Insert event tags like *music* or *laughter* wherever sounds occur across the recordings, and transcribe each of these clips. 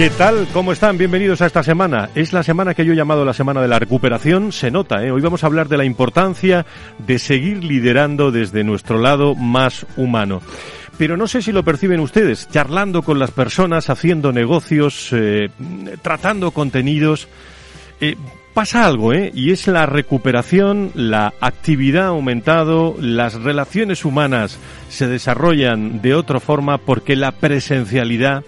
¿Qué tal? ¿Cómo están? Bienvenidos a esta semana. Es la semana que yo he llamado la semana de la recuperación. Se nota, ¿eh? Hoy vamos a hablar de la importancia de seguir liderando desde nuestro lado más humano. Pero no sé si lo perciben ustedes, charlando con las personas, haciendo negocios, eh, tratando contenidos. Eh, pasa algo, ¿eh? Y es la recuperación, la actividad ha aumentado, las relaciones humanas se desarrollan de otra forma porque la presencialidad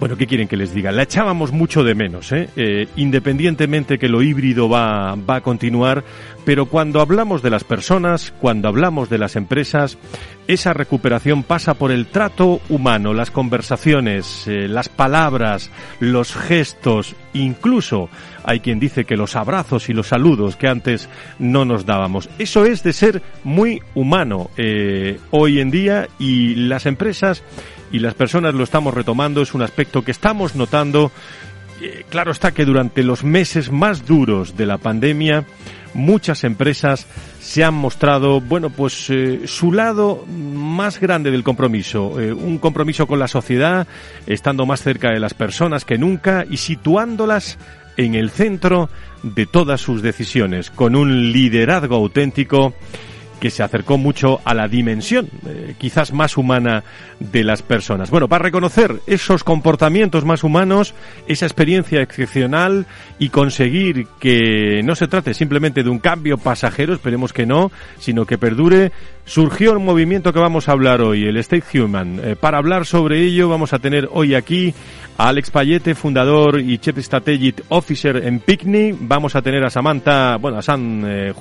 bueno, ¿qué quieren que les diga? La echábamos mucho de menos, ¿eh? eh independientemente que lo híbrido va, va a continuar, pero cuando hablamos de las personas, cuando hablamos de las empresas, esa recuperación pasa por el trato humano, las conversaciones, eh, las palabras, los gestos, incluso hay quien dice que los abrazos y los saludos que antes no nos dábamos. Eso es de ser muy humano eh, hoy en día y las empresas y las personas lo estamos retomando, es un aspecto que estamos notando. Eh, claro está que durante los meses más duros de la pandemia, muchas empresas se han mostrado, bueno, pues eh, su lado más grande del compromiso, eh, un compromiso con la sociedad, estando más cerca de las personas que nunca y situándolas en el centro de todas sus decisiones, con un liderazgo auténtico que se acercó mucho a la dimensión, eh, quizás más humana de las personas. Bueno, para reconocer esos comportamientos más humanos, esa experiencia excepcional y conseguir que no se trate simplemente de un cambio pasajero, esperemos que no, sino que perdure, surgió un movimiento que vamos a hablar hoy, el State Human. Eh, para hablar sobre ello vamos a tener hoy aquí a Alex Payete, fundador y Chief Strategic Officer en Picnic. Vamos a tener a Samantha, bueno, a San eh,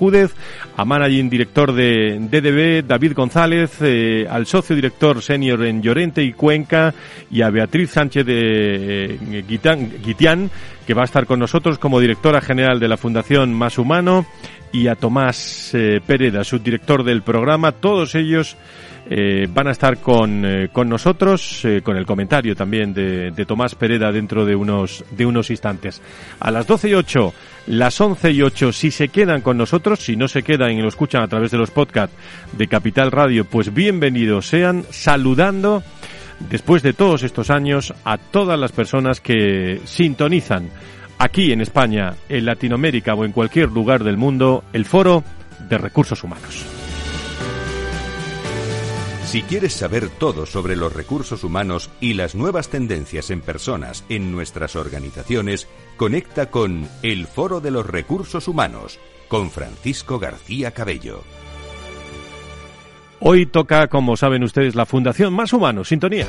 a Managing Director de DDB, David González, eh, al socio director senior en Llorente y Cuenca y a Beatriz Sánchez de eh, Guitián, que va a estar con nosotros como directora general de la Fundación Más Humano y a Tomás eh, Pereda, subdirector del programa. Todos ellos eh, van a estar con, eh, con nosotros, eh, con el comentario también de, Tomás Pereda dentro de unos, de unos instantes. A las 12 y 8, las 11 y 8, si se quedan con nosotros, si no se quedan y lo escuchan a través de los podcasts de Capital Radio, pues bienvenidos sean, saludando después de todos estos años a todas las personas que sintonizan aquí en España, en Latinoamérica o en cualquier lugar del mundo, el Foro de Recursos Humanos. Si quieres saber todo sobre los recursos humanos y las nuevas tendencias en personas en nuestras organizaciones, conecta con El Foro de los Recursos Humanos con Francisco García Cabello. Hoy toca, como saben ustedes, la Fundación Más Humano. Sintonía.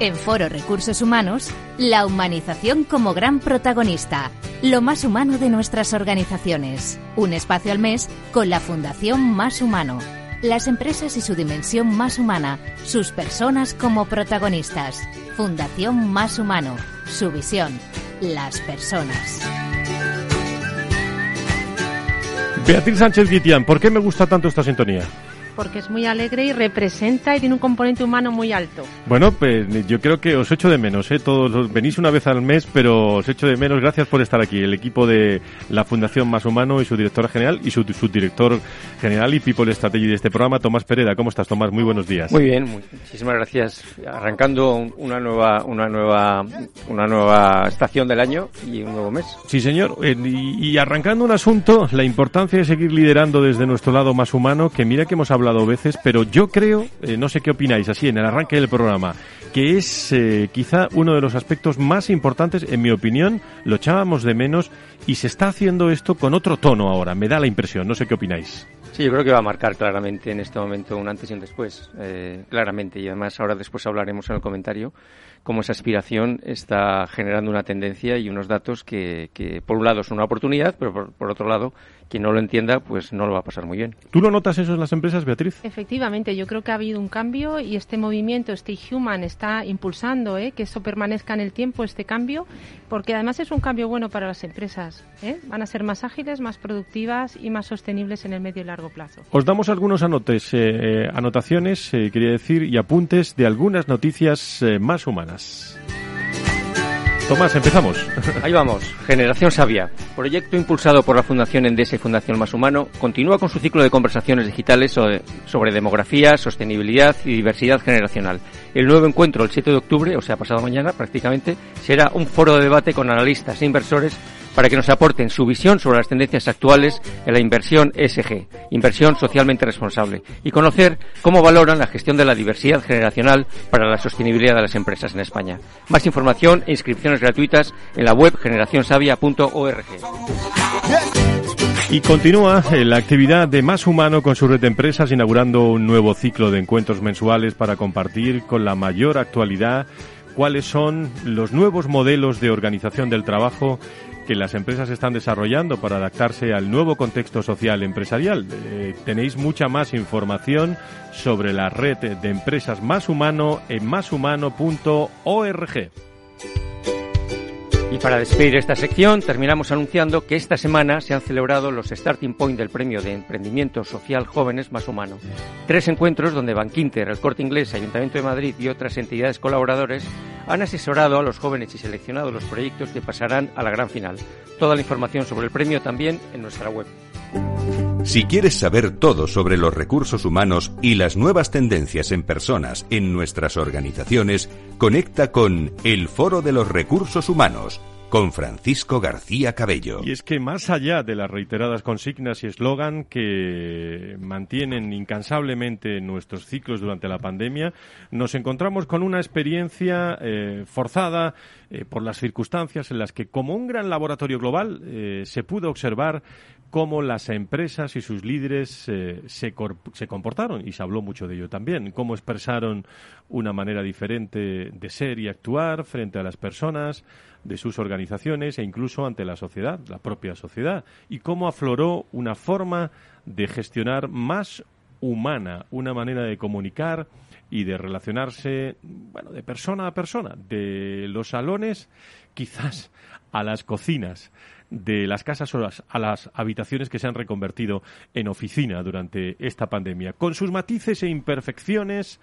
En Foro Recursos Humanos, la humanización como gran protagonista, lo más humano de nuestras organizaciones. Un espacio al mes con la Fundación Más Humano. Las empresas y su dimensión más humana, sus personas como protagonistas. Fundación Más Humano, su visión, las personas. Beatriz Sánchez Guitián, ¿por qué me gusta tanto esta sintonía? Porque es muy alegre y representa y tiene un componente humano muy alto. Bueno, pues yo creo que os echo de menos, ¿eh? Todos venís una vez al mes, pero os echo de menos. Gracias por estar aquí. El equipo de la Fundación Más Humano y su directora general y su subdirector general y People Strategy de este programa, Tomás Pereda. ¿Cómo estás, Tomás? Muy buenos días. Muy bien, muchísimas gracias. Arrancando una nueva, una nueva, una nueva estación del año y un nuevo mes. Sí, señor. Y arrancando un asunto, la importancia de seguir liderando desde nuestro lado más humano, que mira que hemos hablado veces, pero yo creo, eh, no sé qué opináis, así en el arranque del programa, que es eh, quizá uno de los aspectos más importantes, en mi opinión, lo echábamos de menos y se está haciendo esto con otro tono ahora, me da la impresión, no sé qué opináis. Sí, yo creo que va a marcar claramente en este momento un antes y un después, eh, claramente, y además ahora después hablaremos en el comentario cómo esa aspiración está generando una tendencia y unos datos que, que por un lado son una oportunidad, pero por, por otro lado quien no lo entienda, pues no lo va a pasar muy bien. ¿Tú lo notas eso en las empresas, Beatriz? Efectivamente, yo creo que ha habido un cambio y este movimiento, Stay Human, está impulsando ¿eh? que eso permanezca en el tiempo, este cambio, porque además es un cambio bueno para las empresas. ¿eh? Van a ser más ágiles, más productivas y más sostenibles en el medio y largo plazo. Os damos algunos anotes, eh, anotaciones, eh, quería decir, y apuntes de algunas noticias eh, más humanas. Tomás, empezamos. *laughs* Ahí vamos. Generación Sabia. Proyecto impulsado por la Fundación Endesa y Fundación Más Humano continúa con su ciclo de conversaciones digitales sobre, sobre demografía, sostenibilidad y diversidad generacional. El nuevo encuentro el 7 de octubre, o sea, pasado mañana prácticamente, será un foro de debate con analistas e inversores para que nos aporten su visión sobre las tendencias actuales en la inversión ESG, inversión socialmente responsable, y conocer cómo valoran la gestión de la diversidad generacional para la sostenibilidad de las empresas en España. Más información e inscripciones gratuitas en la web generacionsavia.org. Y continúa la actividad de Más Humano con su red de empresas, inaugurando un nuevo ciclo de encuentros mensuales para compartir con la mayor actualidad cuáles son los nuevos modelos de organización del trabajo que las empresas están desarrollando para adaptarse al nuevo contexto social empresarial. Eh, tenéis mucha más información sobre la red de empresas Más Humano en máshumano.org. Y para despedir esta sección, terminamos anunciando que esta semana se han celebrado los Starting Point del Premio de Emprendimiento Social Jóvenes Más Humano. Tres encuentros donde Bankinter, el Corte Inglés, Ayuntamiento de Madrid y otras entidades colaboradores han asesorado a los jóvenes y seleccionado los proyectos que pasarán a la gran final. Toda la información sobre el premio también en nuestra web. Si quieres saber todo sobre los recursos humanos y las nuevas tendencias en personas en nuestras organizaciones, conecta con El Foro de los Recursos Humanos con Francisco García Cabello. Y es que más allá de las reiteradas consignas y eslogan que mantienen incansablemente nuestros ciclos durante la pandemia, nos encontramos con una experiencia eh, forzada eh, por las circunstancias en las que, como un gran laboratorio global, eh, se pudo observar cómo las empresas y sus líderes eh, se, se, comportaron, y se habló mucho de ello también, cómo expresaron una manera diferente de ser y actuar frente a las personas, de sus organizaciones e incluso ante la sociedad, la propia sociedad, y cómo afloró una forma de gestionar más humana, una manera de comunicar y de relacionarse, bueno, de persona a persona, de los salones quizás a las cocinas, de las casas o las, a las habitaciones que se han reconvertido en oficina durante esta pandemia, con sus matices e imperfecciones.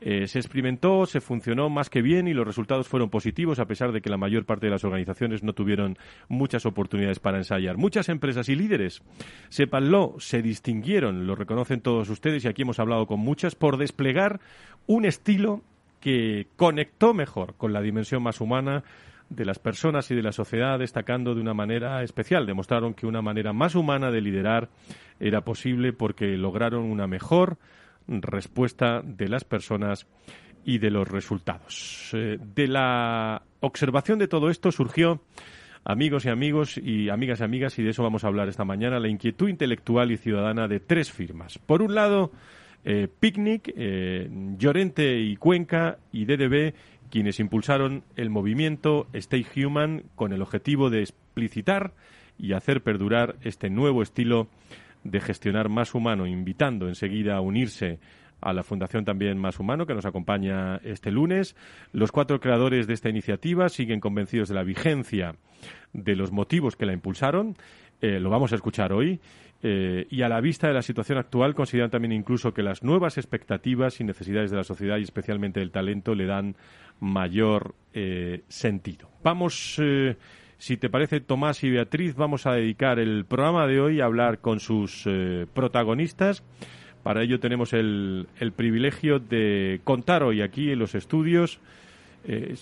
Eh, se experimentó, se funcionó más que bien y los resultados fueron positivos a pesar de que la mayor parte de las organizaciones no tuvieron muchas oportunidades para ensayar. Muchas empresas y líderes, sépanlo, se distinguieron, lo reconocen todos ustedes y aquí hemos hablado con muchas, por desplegar un estilo que conectó mejor con la dimensión más humana de las personas y de la sociedad destacando de una manera especial. Demostraron que una manera más humana de liderar era posible porque lograron una mejor respuesta de las personas y de los resultados. Eh, de la observación de todo esto surgió, amigos y amigos y amigas y amigas, y de eso vamos a hablar esta mañana, la inquietud intelectual y ciudadana de tres firmas. Por un lado, eh, Picnic, eh, Llorente y Cuenca y DDB quienes impulsaron el movimiento Stay Human con el objetivo de explicitar y hacer perdurar este nuevo estilo de gestionar más humano, invitando enseguida a unirse a la Fundación también Más Humano, que nos acompaña este lunes. Los cuatro creadores de esta iniciativa siguen convencidos de la vigencia de los motivos que la impulsaron eh, lo vamos a escuchar hoy. Eh, y a la vista de la situación actual, consideran también incluso que las nuevas expectativas y necesidades de la sociedad y especialmente del talento le dan mayor eh, sentido. Vamos, si te parece, Tomás y Beatriz, vamos a dedicar el programa de hoy a hablar con sus protagonistas. Para ello tenemos el, el privilegio de contar hoy aquí en los estudios eh,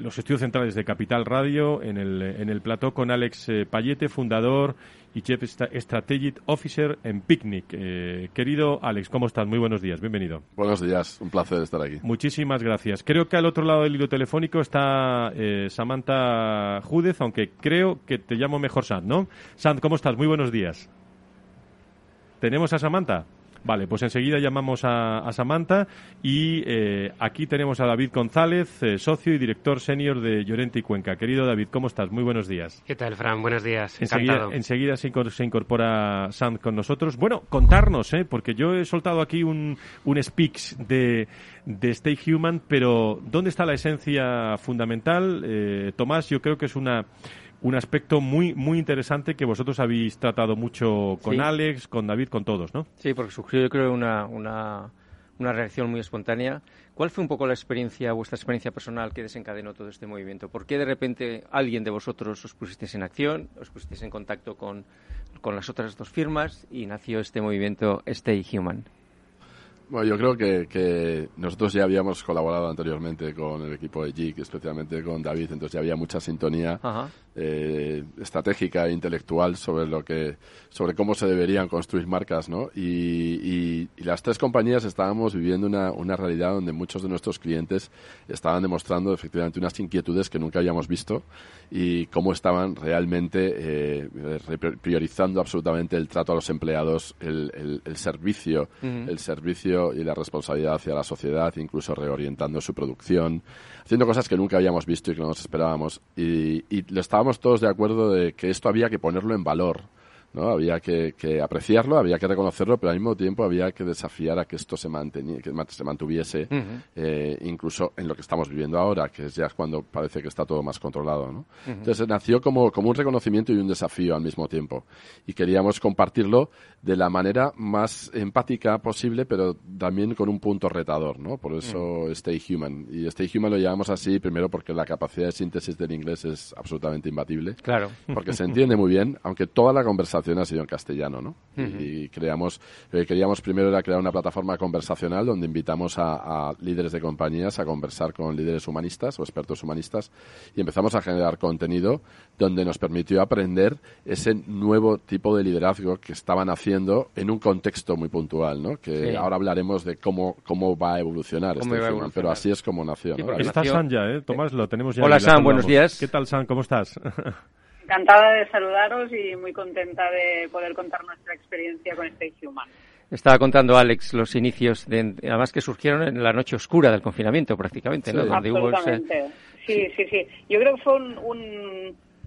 los estudios centrales de Capital Radio en el, en el plató con Alex eh, Payete, fundador y Chief Strategic Officer en Picnic. Eh, querido Alex, ¿cómo estás? Muy buenos días, bienvenido. Buenos días, un placer estar aquí. Muchísimas gracias. Creo que al otro lado del hilo telefónico está Samantha Júdez, aunque creo que te llamo mejor Sam, ¿no? Sam, ¿cómo estás? Muy buenos días. ¿Tenemos a Samantha? Vale, pues enseguida llamamos a, Samantha y eh, aquí tenemos a David González, eh, socio y director senior de Llorente y Cuenca. Querido David, ¿cómo estás? Muy buenos días. ¿Qué tal, Fran? Buenos días. Enseguida, enseguida se, incorpora Sam con nosotros. Bueno, contarnos, ¿eh? porque yo he soltado aquí un, un speech de, de Stay Human, pero ¿dónde está la esencia fundamental? Eh, Tomás, yo creo que es una un aspecto muy muy interesante que vosotros habéis tratado mucho con Alex, con David, con todos, ¿no? Sí, porque surgió yo creo una, una, una reacción muy espontánea. ¿Cuál fue un poco la experiencia, vuestra experiencia personal que desencadenó todo este movimiento? ¿Por qué de repente alguien de vosotros os pusisteis en acción, os pusisteis en contacto con, con las otras dos firmas y nació este movimiento Stay Human? Bueno, yo creo que, que, nosotros ya habíamos colaborado anteriormente con el equipo de JIC, especialmente con David, entonces ya había mucha sintonía eh, estratégica e intelectual sobre lo que, sobre cómo se deberían construir marcas, ¿no? Y, y, las tres compañías estábamos viviendo una, una, realidad donde muchos de nuestros clientes estaban demostrando efectivamente unas inquietudes que nunca habíamos visto y cómo estaban realmente eh, priorizando absolutamente el trato a los empleados, el, el, servicio, el servicio y la responsabilidad hacia la sociedad, incluso reorientando su producción, haciendo cosas que nunca habíamos visto y que no nos esperábamos. Y, y lo estábamos todos de acuerdo de que esto había que ponerlo en valor ¿no? Había que, apreciarlo, había que reconocerlo, pero al mismo tiempo había que desafiar a que esto se, que se mantuviese, eh, incluso en lo que estamos viviendo ahora, que es ya cuando parece que está todo más controlado, ¿no? Entonces nació como, como un reconocimiento y un desafío al mismo tiempo. Y queríamos compartirlo de la manera más empática posible, pero también con un punto retador, ¿no? Por eso Stay Human. Y Stay Human lo llamamos así, primero porque la capacidad de síntesis del inglés es absolutamente imbatible. Claro. Porque se entiende muy bien, aunque toda la conversación ha sido en castellano, ¿no? Y creamos, eh, queríamos primero era crear una plataforma conversacional donde invitamos a, líderes de compañías a conversar con líderes humanistas o expertos humanistas y empezamos a generar contenido donde nos permitió aprender ese nuevo tipo de liderazgo que estaban haciendo en un contexto muy puntual, ¿no? Que ahora hablaremos de cómo, cómo va a evolucionar este tema, pero así es como nació. ¿no? Está San ya, ¿eh? Tomás, lo tenemos ya. Hola San, buenos días. ¿Qué tal San? ¿Cómo estás? *laughs* encantada de saludaros y muy contenta de poder contar nuestra experiencia con Stay Human. Estaba contando Alex los inicios, de, además que surgieron en la noche oscura del confinamiento prácticamente, ¿no? Absolutamente. sí, sí, sí. Yo creo que fue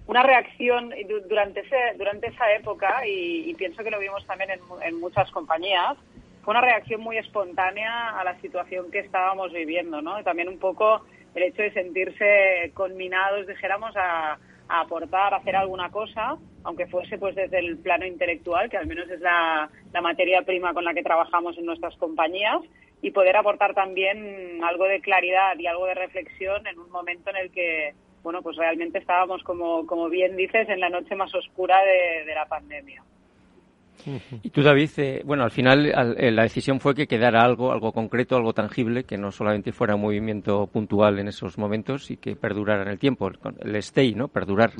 una reacción durante, ese, durante esa época y, pienso que lo vimos también en, en muchas compañías. Fue una reacción muy espontánea a la situación que estábamos viviendo, ¿no? también un poco el hecho de sentirse conminados, dijéramos, a a aportar, a hacer alguna cosa, aunque fuese pues desde el plano intelectual, que al menos es la, la materia prima con la que trabajamos en nuestras compañías, y poder aportar también algo de claridad y algo de reflexión en un momento en el que, bueno, pues realmente estábamos, como, como bien dices, en la noche más oscura de la pandemia. Y tú, David, eh, bueno, al final eh, la decisión fue que quedara algo, algo concreto, algo tangible, que no solamente fuera un movimiento puntual en esos momentos y que perdurara en el tiempo, el, stay, ¿no? Perdurar.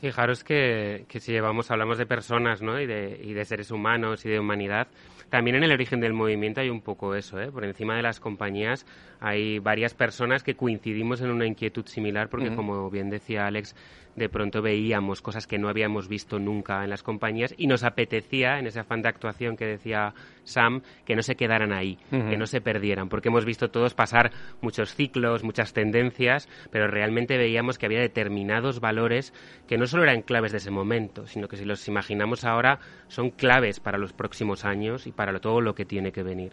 Fijaros que, que, si llevamos, hablamos de personas, ¿no? Y de, y de seres humanos y de humanidad, también en el origen del movimiento hay un poco eso, ¿eh? Por encima de las compañías hay varias personas que coincidimos en una inquietud similar porque, como bien decía Alex, de pronto veíamos cosas que no habíamos visto nunca en las compañías y nos apetecía, en ese afán de actuación que decía Sam, que no se quedaran ahí, que no se perdieran, porque hemos visto todos pasar muchos ciclos, muchas tendencias, pero realmente veíamos que había determinados valores que no solo eran claves de ese momento, sino que si los imaginamos ahora son claves para los próximos años y para todo lo que tiene que venir.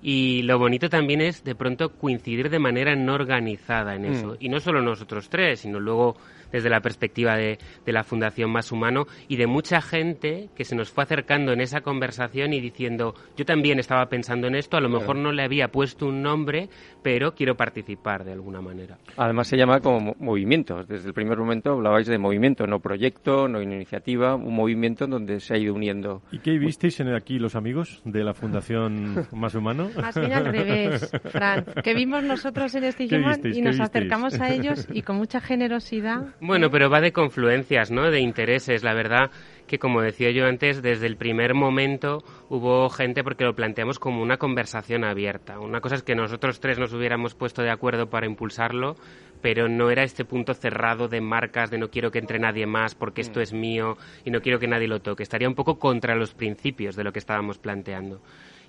Y lo bonito también es de pronto coincidir de manera no organizada en eso. Mm. Y no solo nosotros tres, sino luego desde la perspectiva de, la Fundación Más Humano y de mucha gente que se nos fue acercando en esa conversación y diciendo, yo también estaba pensando en esto, a lo mejor no le había puesto un nombre, pero quiero participar de alguna manera. Además se llama como movimiento. Desde el primer momento hablabais de movimiento, no proyecto, no iniciativa, un movimiento en donde se ha ido uniendo. ¿Y qué visteis en aquí los amigos de la Fundación *laughs* Más Humano? Más bien al revés, Fran. Que vimos nosotros en este Human y nos acercamos a ellos y con mucha generosidad bueno, pero va de confluencias, ¿no? De intereses. La verdad que, como decía yo antes, desde el primer momento hubo gente porque lo planteamos como una conversación abierta. Una cosa es que nosotros tres nos hubiéramos puesto de acuerdo para impulsarlo, pero no era este punto cerrado de marcas de no quiero que entre nadie más porque esto mm. es mío y no quiero que nadie lo toque. Estaría un poco contra los principios de lo que estábamos planteando.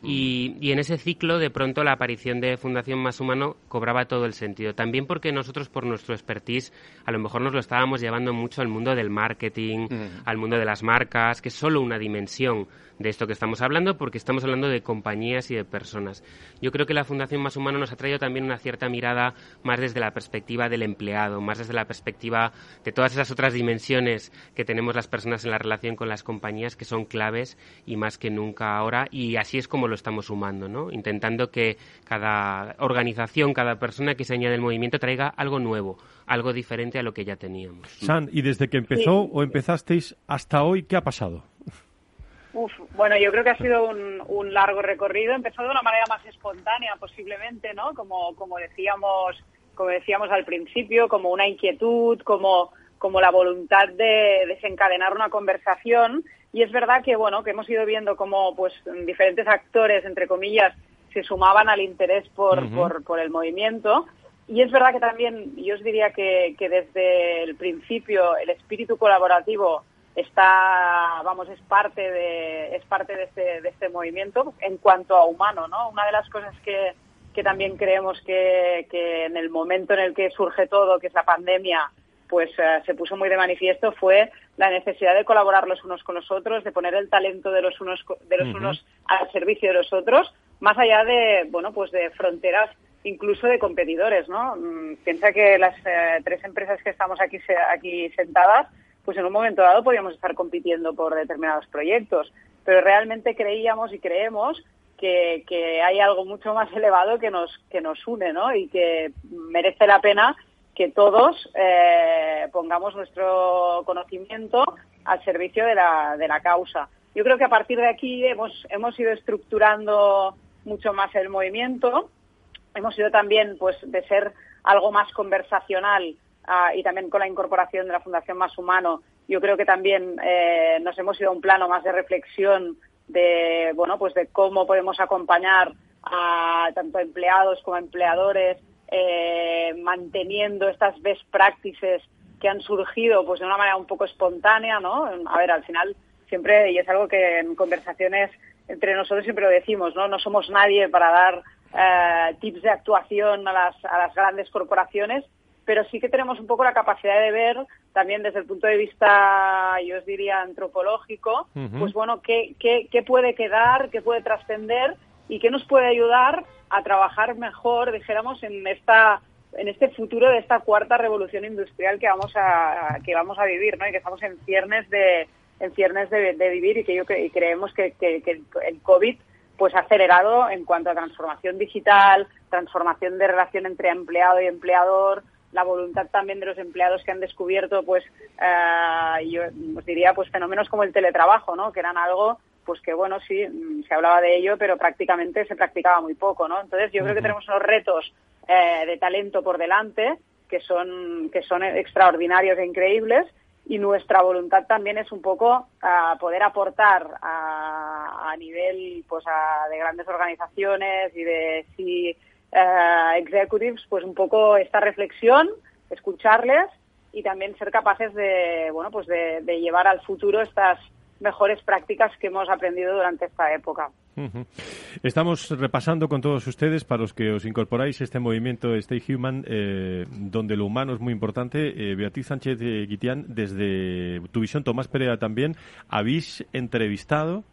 Y, en ese ciclo, de pronto, la aparición de Fundación Más Humano cobraba todo el sentido. También porque nosotros, por nuestro expertise, a lo mejor nos lo estábamos llevando mucho al mundo del marketing, al mundo de las marcas, que es solo una dimensión de esto que estamos hablando, porque estamos hablando de compañías y de personas. Yo creo que la Fundación Más Humano nos ha traído también una cierta mirada más desde la perspectiva del empleado, más desde la perspectiva de todas esas otras dimensiones que tenemos las personas en la relación con las compañías que son claves y más que nunca ahora. Y así es como lo estamos sumando, ¿no? Intentando que cada organización, cada persona que se añade al movimiento traiga algo nuevo, algo diferente a lo que ya teníamos. San, ¿y desde que empezó o empezasteis hasta hoy qué ha pasado? Uf, bueno, yo creo que ha sido un, largo recorrido. Empezó de una manera más espontánea, posiblemente, ¿no? Como, como decíamos, como decíamos al principio, como una inquietud, como, como la voluntad de desencadenar una conversación. Y es verdad que, bueno, que hemos ido viendo cómo, pues, diferentes actores, entre comillas, se sumaban al interés por, por, por el movimiento. Y es verdad que también, yo os diría que, que desde el principio el espíritu colaborativo está, vamos, es parte de, es parte de este, de este movimiento en cuanto a humano, ¿no? Una de las cosas que, que también creemos que, que en el momento en el que surge todo, que es la pandemia, pues eh, se puso muy de manifiesto fue la necesidad de colaborar los unos con los otros, de poner el talento de los unos de los unos al servicio de los otros, más allá de bueno pues de fronteras incluso de competidores, ¿no? Mm, piensa que las eh, tres empresas que estamos aquí aquí sentadas pues en un momento dado podíamos estar compitiendo por determinados proyectos, pero realmente creíamos y creemos que, hay algo mucho más elevado que nos, que nos une, ¿no? Y que merece la pena que todos eh, pongamos nuestro conocimiento al servicio de la, de la causa. Yo creo que a partir de aquí hemos, hemos ido estructurando mucho más el movimiento, hemos ido también pues de ser algo más conversacional Ah, y también con la incorporación de la Fundación Más Humano, yo creo que también eh, nos hemos ido a un plano más de reflexión de, bueno, pues de cómo podemos acompañar a tanto empleados como empleadores, eh, manteniendo estas best practices que han surgido pues de una manera un poco espontánea, ¿no? A ver, al final siempre, y es algo que en conversaciones entre nosotros siempre lo decimos, ¿no? No somos nadie para dar eh, tips de actuación a las, a las grandes corporaciones, pero sí que tenemos un poco la capacidad de ver también desde el punto de vista, yo os diría, antropológico, pues bueno, qué, qué, puede quedar, qué puede trascender y qué nos puede ayudar a trabajar mejor, dijéramos, en esta en este futuro de esta cuarta revolución industrial que vamos a que vamos a vivir, ¿no? Y que estamos en ciernes de en ciernes de, vivir y que yo y creemos que, que, que el COVID pues ha acelerado en cuanto a transformación digital, transformación de relación entre empleado y empleador, la voluntad también de los empleados que han descubierto, pues, eh, yo os diría, pues fenómenos como el teletrabajo, ¿no? Que eran algo, pues que bueno, sí, mm, se hablaba de ello, pero prácticamente se practicaba muy poco, ¿no? Entonces yo creo que tenemos unos retos eh, de talento por delante que son, que son extraordinarios e increíbles y nuestra voluntad también es un poco a poder aportar a, a nivel pues a, de grandes organizaciones y de si eh, executives, pues un poco esta reflexión, escucharles y también ser capaces de, bueno, pues de, llevar al futuro estas mejores prácticas que hemos aprendido durante esta época. Estamos repasando con todos ustedes, para los que os incorporáis este movimiento Stay Human, eh, donde lo humano es muy importante. Eh, Beatriz Sánchez Guitián, desde tu visión, Tomás Pereira también, habéis entrevistado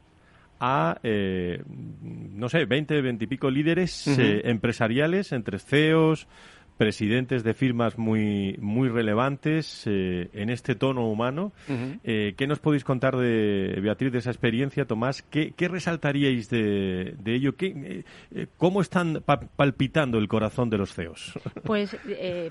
a, eh, no sé, 20, 20 y pico líderes eh, empresariales, entre CEOs, presidentes de firmas muy, muy relevantes eh, en este tono humano. Eh, ¿Qué nos podéis contar de Beatriz, de esa experiencia, Tomás? ¿Qué, resaltaríais de, ello? ¿Qué, eh, ¿Cómo están palpitando el corazón de los CEOs? *laughs* Pues,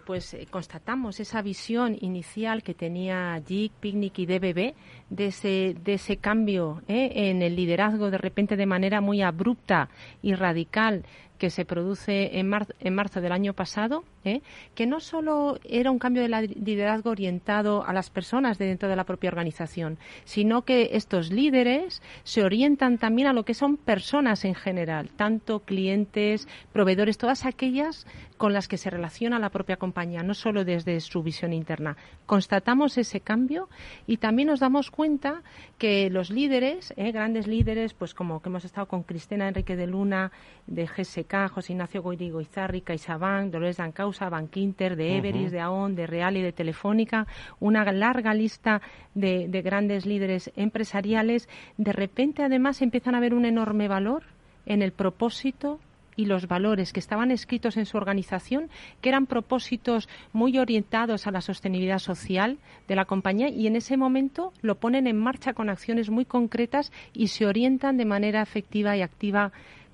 pues constatamos esa visión inicial que tenía JIC, Picnic y DBB de ese, de ese cambio en el liderazgo de repente de manera muy abrupta y radical que se produce en, en marzo del año pasado, ¿eh? que no solo era un cambio de liderazgo orientado a las personas dentro de la propia organización, sino que estos líderes se orientan también a lo que son personas en general, tanto clientes, proveedores, todas aquellas con las que se relaciona la propia compañía, no solo desde su visión interna. Constatamos ese cambio y también nos damos cuenta que los líderes, ¿eh? grandes líderes, pues como que hemos estado con Cristina Enrique de Luna, de GSK, José Ignacio Goyrigo Izarri, CaixaBank, Dolores Dancausa, Bankinter, de Everis, de AON, de Real y de Telefónica, una larga lista de, de grandes líderes empresariales, de repente además empiezan a ver un enorme valor en el propósito y los valores que estaban escritos en su organización, que eran propósitos muy orientados a la sostenibilidad social de la compañía y en ese momento lo ponen en marcha con acciones muy concretas y se orientan de manera efectiva y activa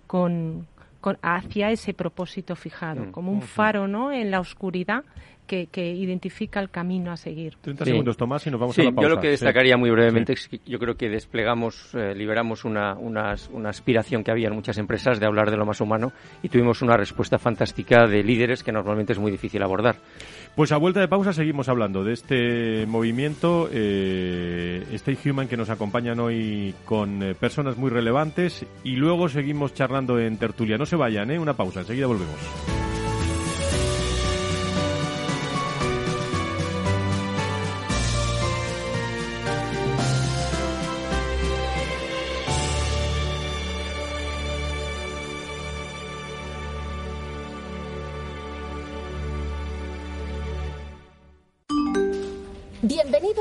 con, hacia ese propósito fijado, mm. como un faro ¿no? en la oscuridad que, identifica el camino a seguir. 30 segundos, Tomás, y nos vamos a la pausa. Yo lo que destacaría muy brevemente es que yo creo que desplegamos, eh, liberamos una, una, una, aspiración que había en muchas empresas de hablar de lo más humano y tuvimos una respuesta fantástica de líderes que normalmente es muy difícil abordar. Pues a vuelta de pausa seguimos hablando de este movimiento, eh, Stay Human, que nos acompañan hoy con eh, personas muy relevantes y luego seguimos charlando en tertulia. No se vayan, ¿eh? Una pausa, enseguida volvemos.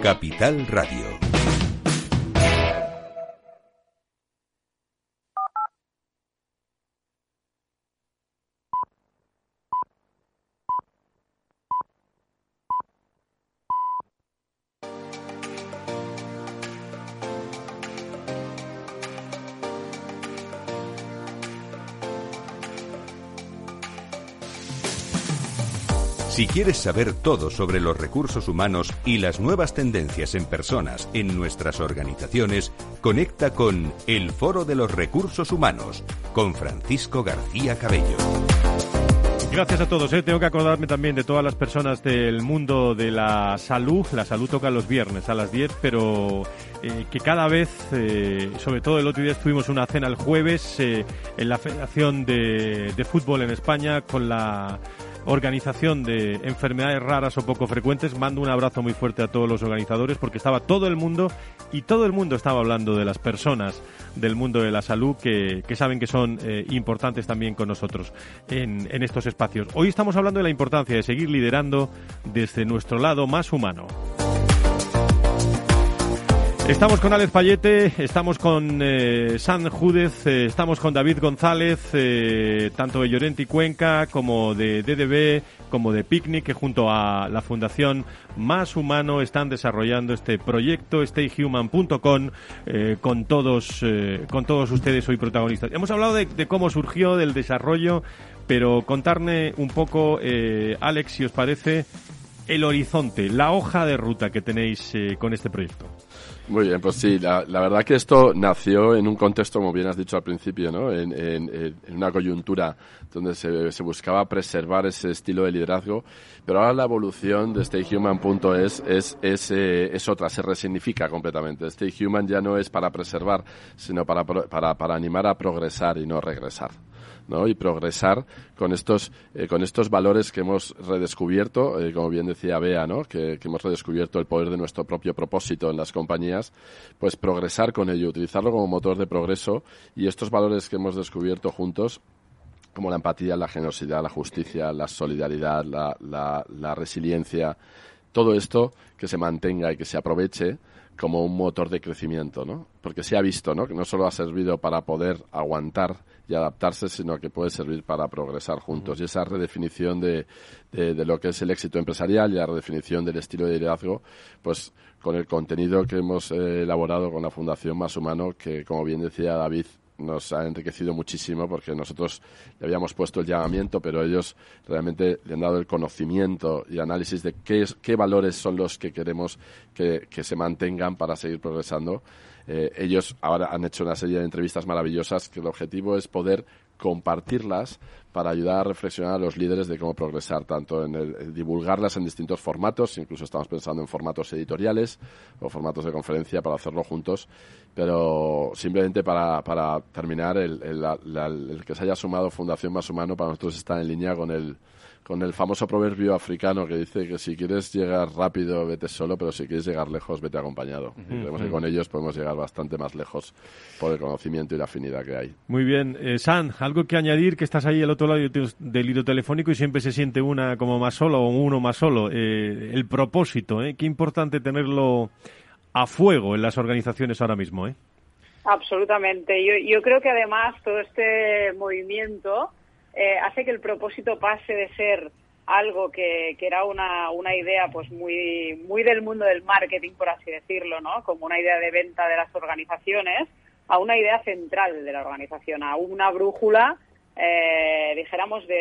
Capital Radio. Si quieres saber todo sobre los recursos humanos y las nuevas tendencias en personas en nuestras organizaciones, conecta con El Foro de los Recursos Humanos con Francisco García Cabello. Gracias a todos. ¿eh? Tengo que acordarme también de todas las personas del mundo de la salud. La salud toca los viernes a las 10, pero eh, que cada vez, eh, sobre todo el otro día estuvimos una cena el jueves en la Federación de Fútbol en España con la organización de enfermedades raras o poco frecuentes. Mando un abrazo muy fuerte a todos los organizadores porque estaba todo el mundo y todo el mundo estaba hablando de las personas del mundo de la salud que, saben que son eh, importantes también con nosotros en, en estos espacios. Hoy estamos hablando de la importancia de seguir liderando desde nuestro lado más humano. Estamos con Alex Payete, estamos con eh, San Júdez, eh, estamos con David González, eh, tanto de Llorente Cuenca como de DDB, como de Picnic, que junto a la Fundación Más Humano están desarrollando este proyecto stayhuman.com con todos con todos ustedes hoy protagonistas. Hemos hablado de, de, cómo surgió, del desarrollo, pero contarme un poco, Alex, si os parece, el horizonte, la hoja de ruta que tenéis con este proyecto. Muy bien, pues sí, la, verdad que esto nació en un contexto, como bien has dicho al principio, ¿no? en, en, una coyuntura donde se, se, buscaba preservar ese estilo de liderazgo, pero ahora la evolución de StayHuman.es es, es, eh, es otra, se resignifica completamente. StayHuman ya no es para preservar, sino para, para, para animar a progresar y no regresar y progresar con estos, eh, con estos valores que hemos redescubierto, eh, como bien decía Bea, ¿no? que, hemos redescubierto el poder de nuestro propio propósito en las compañías, pues progresar con ello, utilizarlo como motor de progreso y estos valores que hemos descubierto juntos como la empatía, la generosidad, la justicia, la solidaridad, la, la, la resiliencia, todo esto que se mantenga y que se aproveche como un motor de crecimiento, ¿no? Porque se ha visto, ¿no? Que no solo ha servido para poder aguantar y adaptarse, sino que puede servir para progresar juntos. Y esa redefinición de, de, lo que es el éxito empresarial y la redefinición del estilo de liderazgo, pues con el contenido que hemos eh, elaborado con la Fundación Más Humano, que como bien decía David, nos ha enriquecido muchísimo porque nosotros le habíamos puesto el llamamiento, pero ellos realmente le han dado el conocimiento y análisis de qué, qué valores son los que queremos que, se mantengan para seguir progresando. Eh, ellos ahora han hecho una serie de entrevistas maravillosas que el objetivo es poder compartirlas para ayudar a reflexionar a los líderes de cómo progresar, tanto en el, divulgarlas en distintos formatos, incluso estamos pensando en formatos editoriales o formatos de conferencia para hacerlo juntos, pero simplemente para, para terminar, el, el que se haya sumado Fundación Más Humano para nosotros está en línea con el con el famoso proverbio africano que dice que si quieres llegar rápido, vete solo, pero si quieres llegar lejos, vete acompañado. Creemos que con ellos podemos llegar bastante más lejos por el conocimiento y la afinidad que hay. Muy bien. Eh, San, algo que añadir, que estás ahí al otro lado del hilo telefónico y siempre se siente una como más solo o uno más solo. Eh, el propósito, ¿eh? Qué importante tenerlo a fuego en las organizaciones ahora mismo, ¿eh? Absolutamente. Yo, creo que además todo este movimiento eh, hace que el propósito pase de ser algo que, que era una, una, idea pues muy, muy del mundo del marketing, por así decirlo, ¿no? Como una idea de venta de las organizaciones, a una idea central de la organización, a una brújula, eh, dijéramos, de,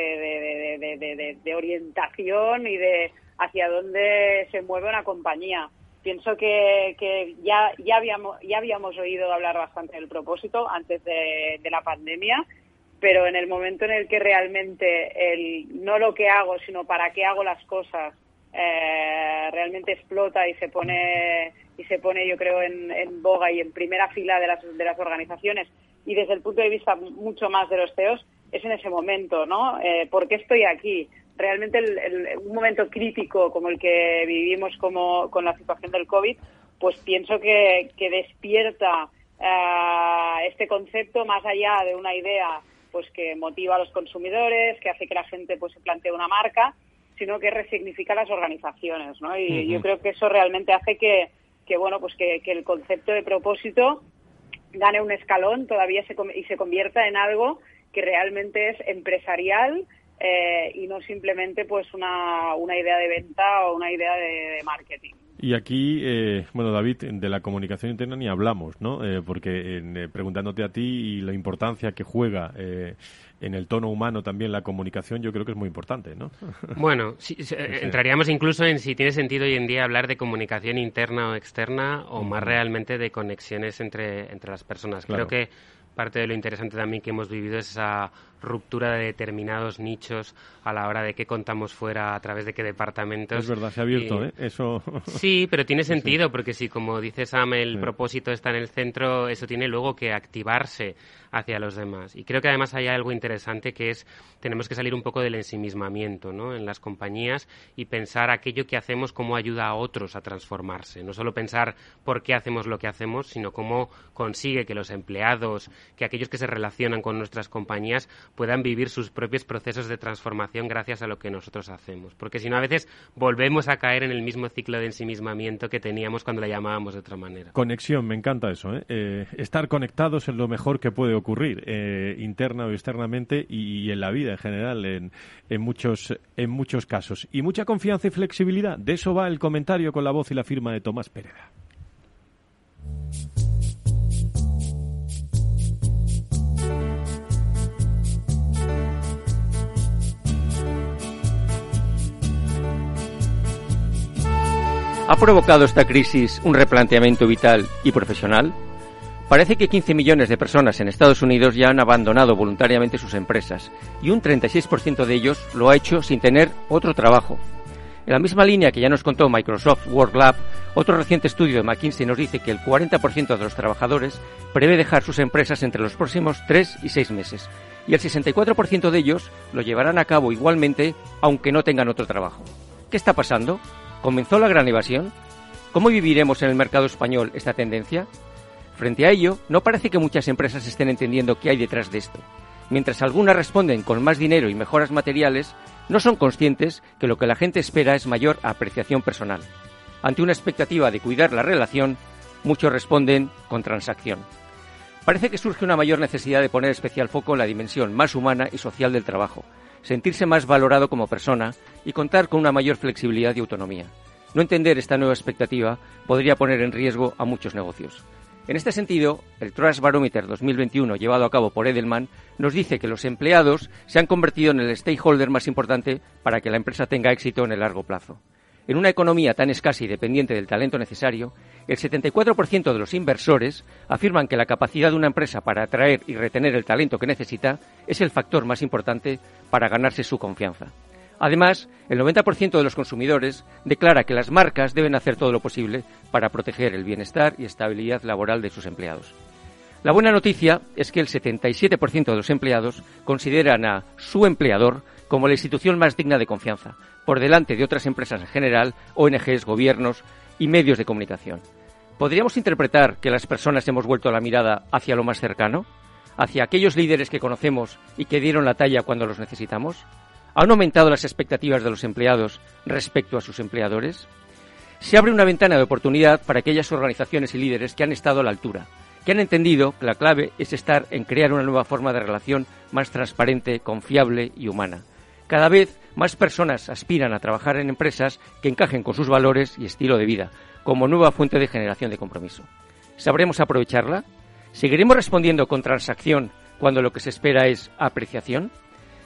de, de, de, orientación y de hacia dónde se mueve una compañía. Pienso que, que ya, ya, habíamos, ya habíamos oído hablar bastante del propósito antes de, la pandemia pero en el momento en el que realmente el, no lo que hago, sino para qué hago las cosas, eh, realmente explota y se pone y se pone yo creo en, boga y en primera fila de las, de las organizaciones y desde el punto de vista mucho más de los CEOs, es en ese momento, ¿no? Eh, ¿Por qué estoy aquí? Realmente un momento crítico como el que vivimos como, con la situación del COVID, pues pienso que, despierta eh, este concepto más allá de una idea pues que motiva a los consumidores, que hace que la gente pues se plantee una marca, sino que resignifica las organizaciones, ¿no? Y yo creo que eso realmente hace que, que bueno, pues que, el concepto de propósito gane un escalón todavía se, y se convierta en algo que realmente es empresarial eh, y no simplemente pues una, una idea de venta o una idea de marketing. Y aquí, eh, bueno, David, de la comunicación interna ni hablamos, ¿no? Eh, porque eh, preguntándote a ti y la importancia que juega en el tono humano también la comunicación, yo creo que es muy importante, ¿no? *laughs* Bueno, entraríamos incluso en si tiene sentido hoy en día hablar de comunicación interna o externa o más realmente de conexiones entre, entre las personas. Creo que parte de lo interesante también que hemos vivido es esa ruptura de determinados nichos a la hora de qué contamos fuera, a través de qué departamentos. Es verdad, se ha abierto, ¿eh? Eso... *laughs* Sí, pero tiene sentido, porque si, como dice Sam, el propósito está en el centro, eso tiene luego que activarse hacia los demás. Y creo que además hay algo interesante que es, tenemos que salir un poco del ensimismamiento, ¿no? En las compañías y pensar aquello que hacemos, cómo ayuda a otros a transformarse. No solo pensar por qué hacemos lo que hacemos, sino cómo consigue que los empleados, que aquellos que se relacionan con nuestras compañías puedan vivir sus propios procesos de transformación gracias a lo que nosotros hacemos. Porque si no, a veces volvemos a caer en el mismo ciclo de ensimismamiento que teníamos cuando la llamábamos de otra manera. Conexión, me encanta eso. ¿eh? Eh, estar conectados es lo mejor que puede ocurrir, eh, interna o externamente, y, en la vida en general, en, en, muchos, en muchos casos. Y mucha confianza y flexibilidad. De eso va el comentario con la voz y la firma de Tomás Pereda. ¿Ha provocado esta crisis un replanteamiento vital y profesional? Parece que 15 millones de personas en Estados Unidos ya han abandonado voluntariamente sus empresas y un 36% de ellos lo ha hecho sin tener otro trabajo. En la misma línea que ya nos contó Microsoft Work Lab, otro reciente estudio de McKinsey nos dice que el 40% de los trabajadores prevé dejar sus empresas entre los próximos 3 y 6 meses y el 64% de ellos lo llevarán a cabo igualmente aunque no tengan otro trabajo. ¿Qué está pasando? ¿Comenzó la gran evasión? ¿Cómo viviremos en el mercado español esta tendencia? Frente a ello, no parece que muchas empresas estén entendiendo qué hay detrás de esto. Mientras algunas responden con más dinero y mejoras materiales, no son conscientes que lo que la gente espera es mayor apreciación personal. Ante una expectativa de cuidar la relación, muchos responden con transacción. Parece que surge una mayor necesidad de poner especial foco en la dimensión más humana y social del trabajo, sentirse más valorado como persona y contar con una mayor flexibilidad y autonomía. No entender esta nueva expectativa podría poner en riesgo a muchos negocios. En este sentido, el Trust Barometer 2021 llevado a cabo por Edelman nos dice que los empleados se han convertido en el stakeholder más importante para que la empresa tenga éxito en el largo plazo. En una economía tan escasa y dependiente del talento necesario, el 74% de los inversores afirman que la capacidad de una empresa para atraer y retener el talento que necesita es el factor más importante para ganarse su confianza. Además, el 90% de los consumidores declara que las marcas deben hacer todo lo posible para proteger el bienestar y estabilidad laboral de sus empleados. La buena noticia es que el 77% de los empleados consideran a su empleador como la institución más digna de confianza, por delante de otras empresas en general, ONGs, gobiernos y medios de comunicación. ¿Podríamos interpretar que las personas hemos vuelto la mirada hacia lo más cercano? ¿Hacia aquellos líderes que conocemos y que dieron la talla cuando los necesitamos? ¿Han aumentado las expectativas de los empleados respecto a sus empleadores? Se abre una ventana de oportunidad para aquellas organizaciones y líderes que han estado a la altura, que han entendido que la clave es estar en crear una nueva forma de relación más transparente, confiable y humana. Cada vez más personas aspiran a trabajar en empresas que encajen con sus valores y estilo de vida, como nueva fuente de generación de compromiso. ¿Sabremos aprovecharla? ¿Seguiremos respondiendo con transacción cuando lo que se espera es apreciación?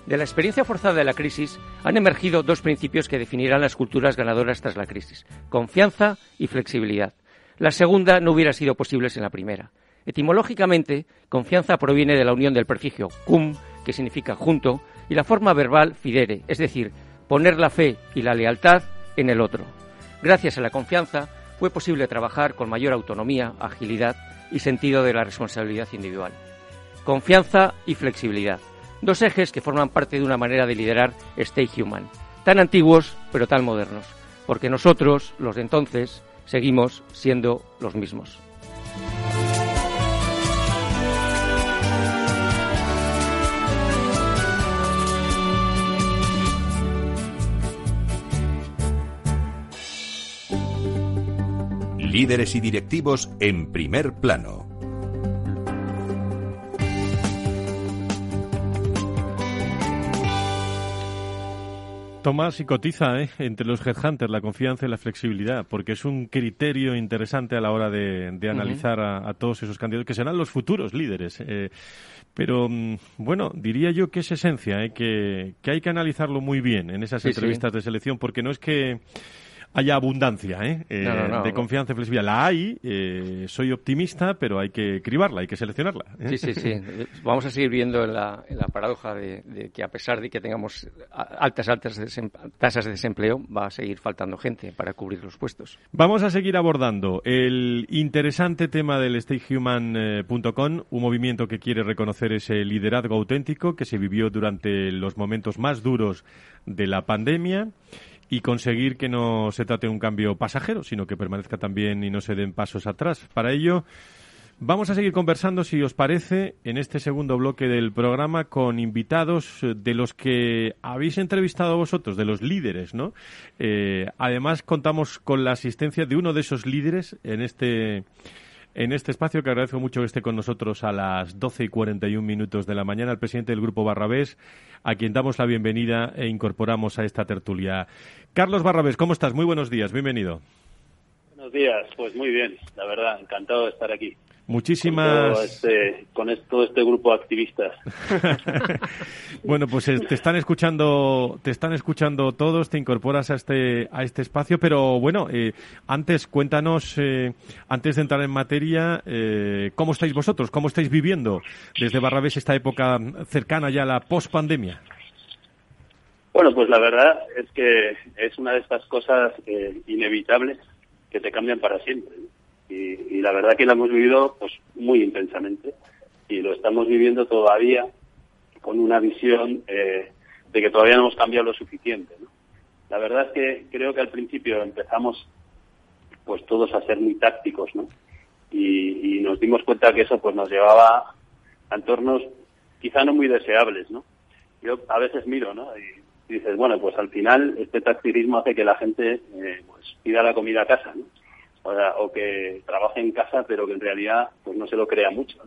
De la experiencia forzada de la crisis han emergido dos principios que definirán las culturas ganadoras tras la crisis, confianza y flexibilidad. La segunda no hubiera sido posible sin la primera. Etimológicamente, confianza proviene de la unión del prefijo cum, que significa junto, y la forma verbal fidere, es decir, poner la fe y la lealtad en el otro. Gracias a la confianza fue posible trabajar con mayor autonomía, agilidad y sentido de la responsabilidad individual. confianza y flexibilidad. Dos ejes que forman parte de una manera de liderar Stay Human, tan antiguos pero tan modernos, porque nosotros, los de entonces, seguimos siendo los mismos. Líderes y directivos en primer plano. Tomás y cotiza ¿eh? entre los headhunters la confianza y la flexibilidad, porque es un criterio interesante a la hora de, analizar a, todos esos candidatos que serán los futuros líderes. Eh, pero mm, bueno, diría yo que es esencia, ¿eh? que, hay que analizarlo muy bien en esas entrevistas de selección, porque no es que haya abundancia ¿eh? eh de confianza y flexibilidad. La hay, eh, soy optimista, pero hay que cribarla, hay que seleccionarla. ¿eh? Sí, sí, sí. *laughs* Vamos a seguir viendo en la, en la paradoja de, que a pesar de que tengamos altas, altas tasas de desempleo, va a seguir faltando gente para cubrir los puestos. Vamos a seguir abordando el interesante tema del stayhuman.com, un movimiento que quiere reconocer ese liderazgo auténtico que se vivió durante los momentos más duros de la pandemia y conseguir que no se trate de un cambio pasajero, sino que permanezca también y no se den pasos atrás. Para ello, vamos a seguir conversando, si os parece, en este segundo bloque del programa con invitados de los que habéis entrevistado vosotros, de los líderes, ¿no? Eh, además, contamos con la asistencia de uno de esos líderes en este en este espacio que agradezco mucho que esté con nosotros a las 12 y 41 minutos de la mañana el presidente del Grupo Barrabés, a quien damos la bienvenida e incorporamos a esta tertulia. Carlos Barrabés, ¿cómo estás? Muy buenos días, bienvenido. Buenos días, pues muy bien, la verdad, encantado de estar aquí. Muchísimas. Con, este, todo este grupo de activistas. *laughs* *laughs* bueno, pues eh, te están escuchando, te están escuchando todos, te incorporas a este, a este espacio, pero bueno, eh, antes cuéntanos, eh, antes de entrar en materia, ¿cómo estáis vosotros? ¿Cómo estáis viviendo desde Barrabés esta época cercana ya a la pospandemia? Bueno, pues la verdad es que es una de estas cosas inevitables que te cambian para siempre y, la verdad que lo hemos vivido pues muy intensamente y lo estamos viviendo todavía con una visión eh, de que todavía no hemos cambiado lo suficiente. La verdad es que creo que al principio empezamos pues todos a ser muy tácticos, ¿no? Y, nos dimos cuenta que eso pues nos llevaba a entornos quizá no muy deseables, ¿no? Yo a veces miro, ¿no? Y dices, bueno, pues al final este tacticismo hace que la gente eh, pues pida la comida a casa, ¿no? O, que trabaje en casa pero que en realidad pues no se lo crea mucho.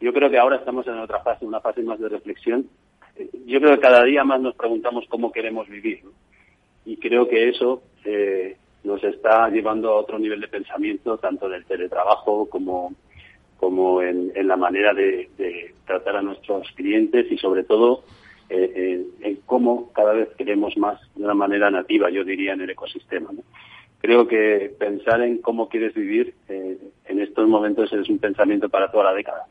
Yo creo que ahora estamos en otra fase, una fase más de reflexión. Yo creo que cada día más nos preguntamos cómo queremos vivir y creo que eso eh, nos está llevando a otro nivel de pensamiento, tanto del teletrabajo como, como en, la manera de, tratar a nuestros clientes y sobre todo eh, en, cómo cada vez queremos más de una manera nativa, yo diría, en el ecosistema creo que pensar en cómo quieres vivir eh, en estos momentos es un pensamiento para toda la década.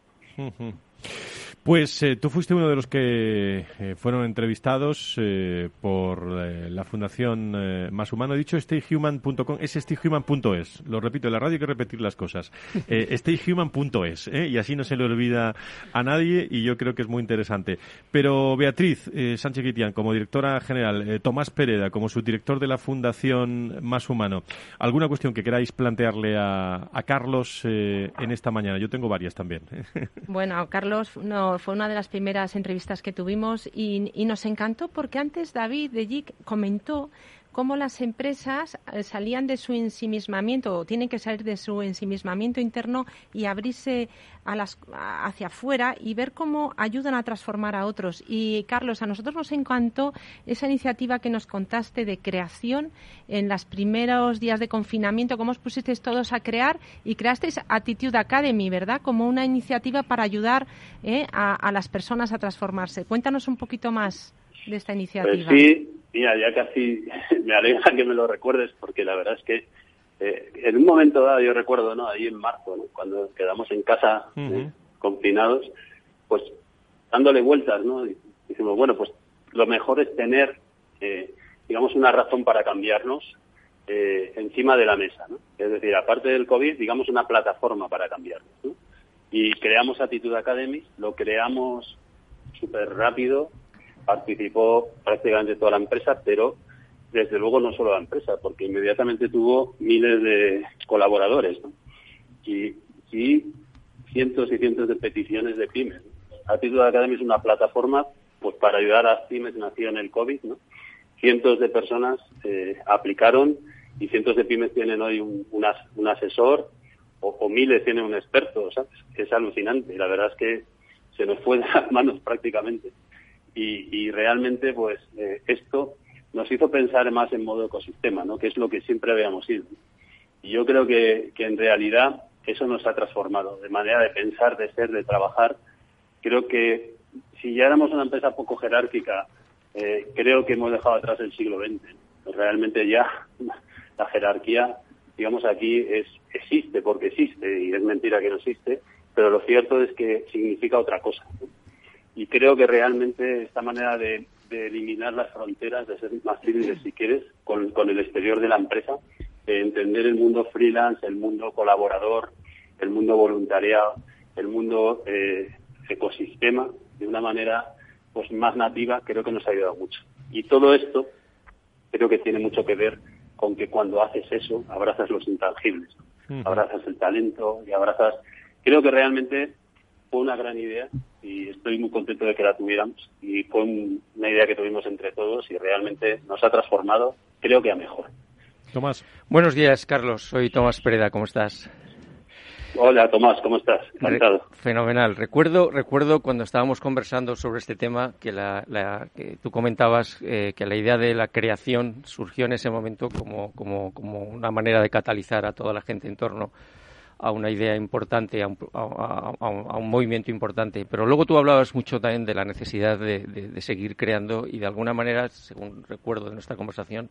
Pues eh, tú fuiste uno de los que eh, fueron entrevistados eh, por la Fundación Más Humano. He dicho stayhuman.com, es stayhuman.es. Lo repito, en la radio hay que repetir las cosas. *laughs* stayhuman.es, y así no se le olvida a nadie y yo creo que es muy interesante. Pero Beatriz Sánchez Guitián, como directora general, Tomás Pereda, como subdirector de la Fundación Más Humano, ¿alguna cuestión que queráis plantearle a, a Carlos en esta mañana? Yo tengo varias también. *laughs* Bueno, Carlos, no fue una de las primeras entrevistas que tuvimos y, y nos encantó porque antes David de JIC comentó cómo las empresas eh, salían de su ensimismamiento o tienen que salir de su ensimismamiento interno y abrirse a las, hacia afuera y ver cómo ayudan a transformar a otros. Y Carlos, a nosotros nos encantó esa iniciativa que nos contaste de creación en los primeros días de confinamiento, cómo os pusisteis todos a crear y creasteis Attitude Academy, ¿verdad? Como una iniciativa para ayudar eh, a, las personas a transformarse. Cuéntanos un poquito más de esta iniciativa. Pues sí, mira, ya casi *laughs* me alegra que me lo recuerdes porque la verdad es que eh, en un momento dado, yo recuerdo, ¿no? Ahí en marzo, cuando quedamos en casa eh, confinados, pues dándole vueltas, ¿no? Y decimos, bueno, pues lo mejor es tener, eh, digamos, una razón para cambiarnos encima de la mesa, ¿no? Es decir, aparte del COVID, digamos, una plataforma para cambiarnos, ¿no? Y creamos Actitud Academy, lo creamos súper rápido, participó prácticamente toda la empresa, pero desde luego no solo la empresa, porque inmediatamente tuvo miles de colaboradores y, cientos y cientos de peticiones de pymes. Actitud Academy es una plataforma pues para ayudar a las pymes nació en el COVID, ¿no? Cientos de personas eh, aplicaron y cientos de pymes tienen hoy un, un, asesor o, miles tienen un experto, ¿sabes? Es alucinante. Y la verdad es que se nos fue de las *laughs* manos prácticamente. Y, realmente, pues, eh, esto nos hizo pensar más en modo ecosistema, ¿no? Que es lo que siempre habíamos ido. Y yo creo que, que en realidad eso nos ha transformado, de manera de pensar, de ser, de trabajar. Creo que si ya éramos una empresa poco jerárquica, eh, creo que hemos dejado atrás el siglo XX. Realmente ya *laughs* la jerarquía, digamos, aquí es, existe porque existe y es mentira que no existe, pero lo cierto es que significa otra cosa. Y creo que realmente esta manera de, eliminar las fronteras, de ser más libres, si quieres, con, el exterior de la empresa, de entender el mundo freelance, el mundo colaborador, el mundo voluntariado, el mundo eh, ecosistema, de una manera pues más nativa, creo que nos ha ayudado mucho. Y todo esto creo que tiene mucho que ver con que cuando haces eso, abrazas los intangibles, abrazas el talento y abrazas... Creo que realmente fue una gran idea y estoy muy contento de que la tuviéramos y fue una idea que tuvimos entre todos y realmente nos ha transformado, creo que a mejor. Tomás. Buenos días, Carlos. Soy Tomás Pereda. ¿Cómo estás? Hola, Tomás, ¿cómo estás? Encantado. fenomenal. Recuerdo, recuerdo cuando estábamos conversando sobre este tema que, la, que tú comentabas eh, que la idea de la creación surgió en ese momento como, como, como, una manera de catalizar a toda la gente en torno a una idea importante, a un, a, un, movimiento importante. Pero luego tú hablabas mucho también de la necesidad de, de seguir creando y de alguna manera, según recuerdo de nuestra conversación,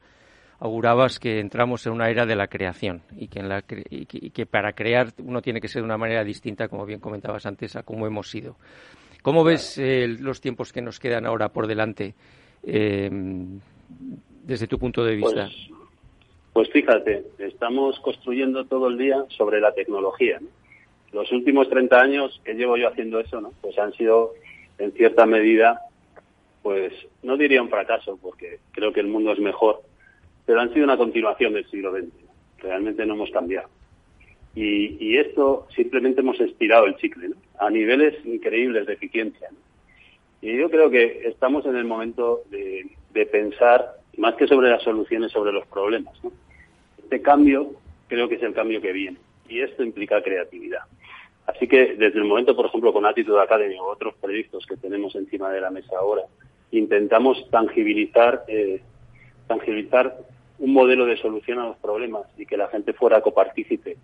augurabas que entramos en una era de la creación y que, en la que, para crear uno tiene que ser de una manera distinta, como bien comentabas antes, a cómo hemos sido. ¿Cómo ves eh, los tiempos que nos quedan ahora por delante em, desde tu punto de vista? Pues, pues, fíjate, estamos construyendo todo el día sobre la tecnología. Los últimos 30 años que llevo yo haciendo eso, ¿no? pues han sido en cierta medida, pues no diría un fracaso, porque creo que el mundo es mejor, pero han sido una continuación del siglo XX. Realmente no hemos cambiado. Y, esto simplemente hemos estirado el chicle a niveles increíbles de eficiencia. Y yo creo que estamos en el momento de, pensar más que sobre las soluciones, sobre los problemas. Este cambio creo que es el cambio que viene y esto implica creatividad. Así que desde el momento, por ejemplo, con Attitude Academy o otros proyectos que tenemos encima de la mesa ahora, intentamos tangibilizar, eh, tangibilizar un modelo de solución a los problemas y que la gente fuera copartícipe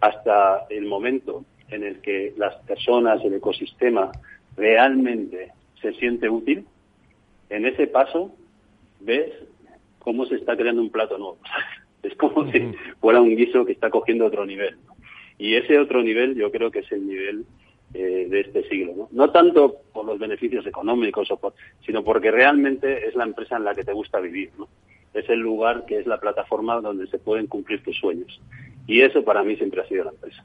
hasta el momento en el que las personas, el ecosistema realmente se siente útil, en ese paso ves cómo se está creando un plato nuevo. *laughs* Es como si fuera un guiso que está cogiendo otro nivel. Y ese otro nivel yo creo que es el nivel eh, de este siglo. ¿no? no tanto por los beneficios económicos, o sino porque realmente es la empresa en la que te gusta vivir. ¿no? es el lugar que es la plataforma donde se pueden cumplir tus sueños. Y eso para mí siempre ha sido la empresa.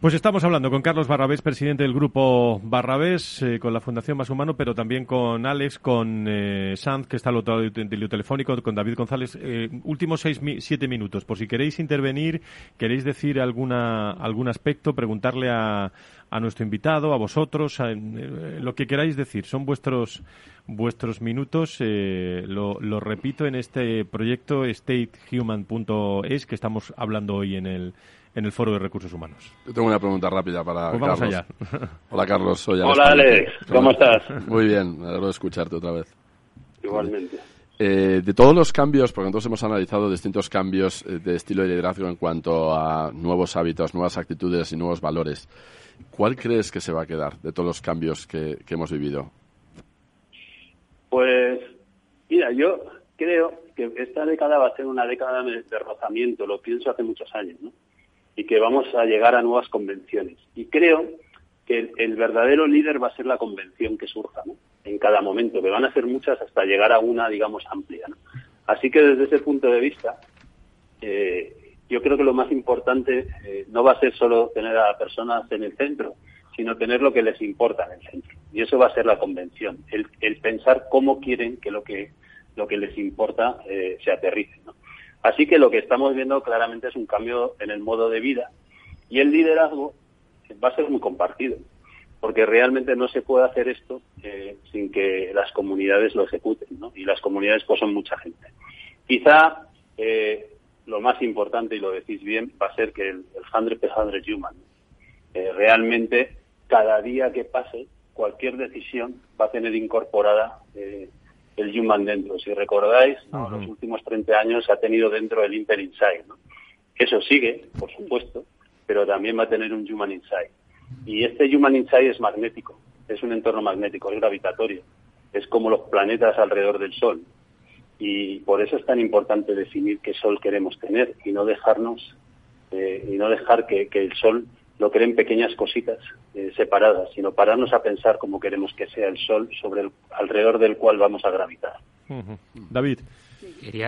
Pues estamos hablando con Carlos Barrabés, presidente del grupo Barrabés, eh, con la Fundación Más Humano, pero también con Alex, con eh, Sanz, que está al otro lado del telefónico, con David González. Eh, últimos seis, siete minutos. Por si queréis intervenir, queréis decir alguna, algún aspecto, preguntarle a, a nuestro invitado, a vosotros, a, eh, lo que queráis decir. Son vuestros, vuestros minutos. lo, lo repito en este proyecto statehuman.es que estamos hablando hoy en el en el Foro de Recursos Humanos. Yo tengo una pregunta rápida para pues vamos allá. Hola, Carlos. Soy Hola, Alex. ¿Cómo estás? Muy bien, me alegro de escucharte otra vez. Igualmente. Eh, de todos los cambios, porque entonces hemos analizado distintos cambios eh, de estilo de liderazgo en cuanto a nuevos hábitos, nuevas actitudes y nuevos valores, ¿cuál crees que se va a quedar de todos los cambios que, hemos vivido? Pues, mira, yo creo que esta década va a ser una década de rozamiento, lo pienso hace muchos años, ¿no? Y que vamos a llegar a nuevas convenciones. Y creo que el, verdadero líder va a ser la convención que surja en cada momento, que van a ser muchas hasta llegar a una, digamos, amplia. Así que desde ese punto de vista, eh, yo creo que lo más importante eh, no va a ser solo tener a personas en el centro, sino tener lo que les importa en el centro. Y eso va a ser la convención, el, pensar cómo quieren que lo que, lo que les importa eh, se aterrice. Así que lo que estamos viendo claramente es un cambio en el modo de vida y el liderazgo va a ser muy compartido, porque realmente no se puede hacer esto eh, sin que las comunidades lo ejecuten, ¿no? Y las comunidades pues son mucha gente. Quizá eh, lo más importante, y lo decís bien, va a ser que el, el 100 human, eh, realmente cada día que pase, cualquier decisión va a tener incorporada eh, el human dentro. Si recordáis, los últimos 30 años ha tenido dentro el Inter Insight. Eso sigue, por supuesto, pero también va a tener un Human Insight. Y este Human Insight es magnético, es un entorno magnético, es gravitatorio, es como los planetas alrededor del Sol. Y por eso es tan importante definir qué Sol queremos tener y no dejarnos, eh, y no dejar que, el Sol lo creen pequeñas cositas eh, separadas, sino pararnos a pensar cómo queremos que sea el Sol sobre el, alrededor del cual vamos a gravitar. David.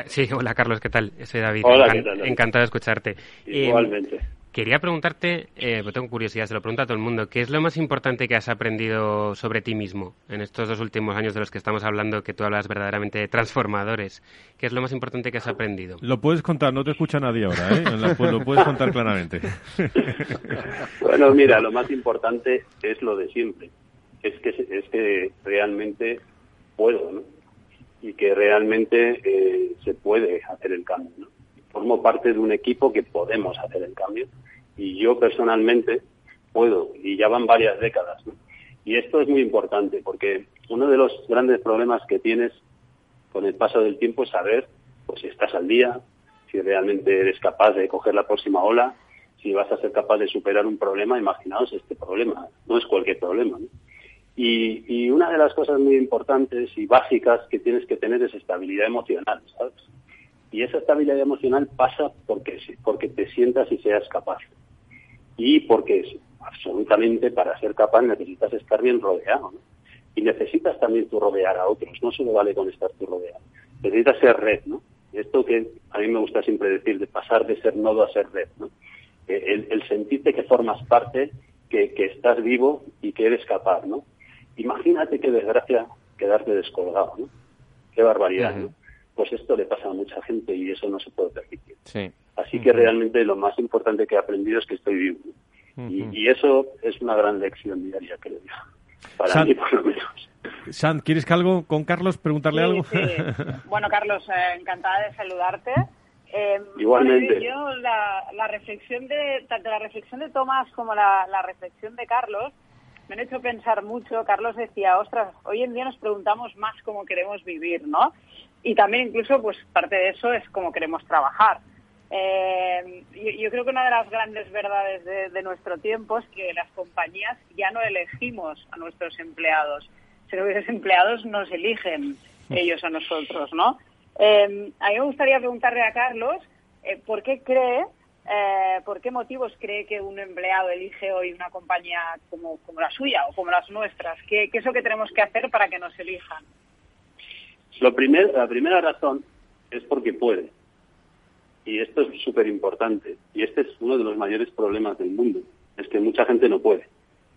sí, hola Carlos, ¿qué tal? Soy David. Hola, Encantado de escucharte. Igualmente. Quería preguntarte, eh, pues tengo curiosidad, se lo pregunto a todo el mundo, ¿qué es lo más importante que has aprendido sobre ti mismo en estos dos últimos años de los que estamos hablando, que tú hablas verdaderamente de transformadores? ¿Qué es lo más importante que has aprendido? Lo puedes contar, no te escucha nadie ahora, ¿eh? Lo puedes contar claramente. *laughs* bueno, mira, lo más importante es lo de siempre, es que, es que realmente puedo, ¿no? Y que realmente eh, se puede hacer el cambio, ¿no? Formo parte de un equipo que podemos hacer el cambio y yo personalmente puedo y ya van varias décadas. Y esto es muy importante porque uno de los grandes problemas que tienes con el paso del tiempo es saber pues, si estás al día, si realmente eres capaz de coger la próxima ola, si vas a ser capaz de superar un problema, imaginaos este problema, no es cualquier problema. Y, y, una de las cosas muy importantes y básicas que tienes que tener es estabilidad emocional, ¿sabes? Y esa estabilidad emocional pasa porque, porque te sientas y seas capaz. Y porque absolutamente para ser capaz necesitas estar bien rodeado. Y necesitas también tú rodear a otros. No solo vale con estar tú rodeado. Necesitas ser red, ¿no? Esto que a mí me gusta siempre decir, de pasar de ser nodo a ser red, ¿no? Eh, el, sentirte que formas parte, que, que, estás vivo y que eres capaz, ¿no? Imagínate qué desgracia quedarte descolgado, ¿no? Qué barbaridad, ¿no? Pues esto le pasa a mucha gente y eso no se puede permitir. Así que realmente lo más importante que he aprendido es que estoy vivo. y, eso es una gran lección diaria, creo yo. Para mí, por lo menos. San, ¿quieres que algo con Carlos? ¿Preguntarle algo? *laughs* bueno, Carlos, eh, encantada de saludarte. Eh, Igualmente. yo la, reflexión de tanto la reflexión de Tomás como la, la reflexión de Carlos me han hecho pensar mucho. Carlos decía, ostras, hoy en día nos preguntamos más cómo queremos vivir, ¿no? Y también incluso pues parte de eso es cómo queremos trabajar. Eh, yo, creo que una de las grandes verdades de, nuestro tiempo es que las compañías ya no elegimos a nuestros empleados, sino que los empleados nos eligen ellos a nosotros, ¿no? Eh, a mí me gustaría preguntarle a Carlos eh, por qué cree, por qué motivos cree que un empleado elige hoy una compañía como, como la suya o como las nuestras. ¿Qué, ¿Qué es lo que tenemos que hacer para que nos elijan? Lo primer, la primera razón es porque puede. Y esto es súper importante. Y este es uno de los mayores problemas del mundo. Es que mucha gente no puede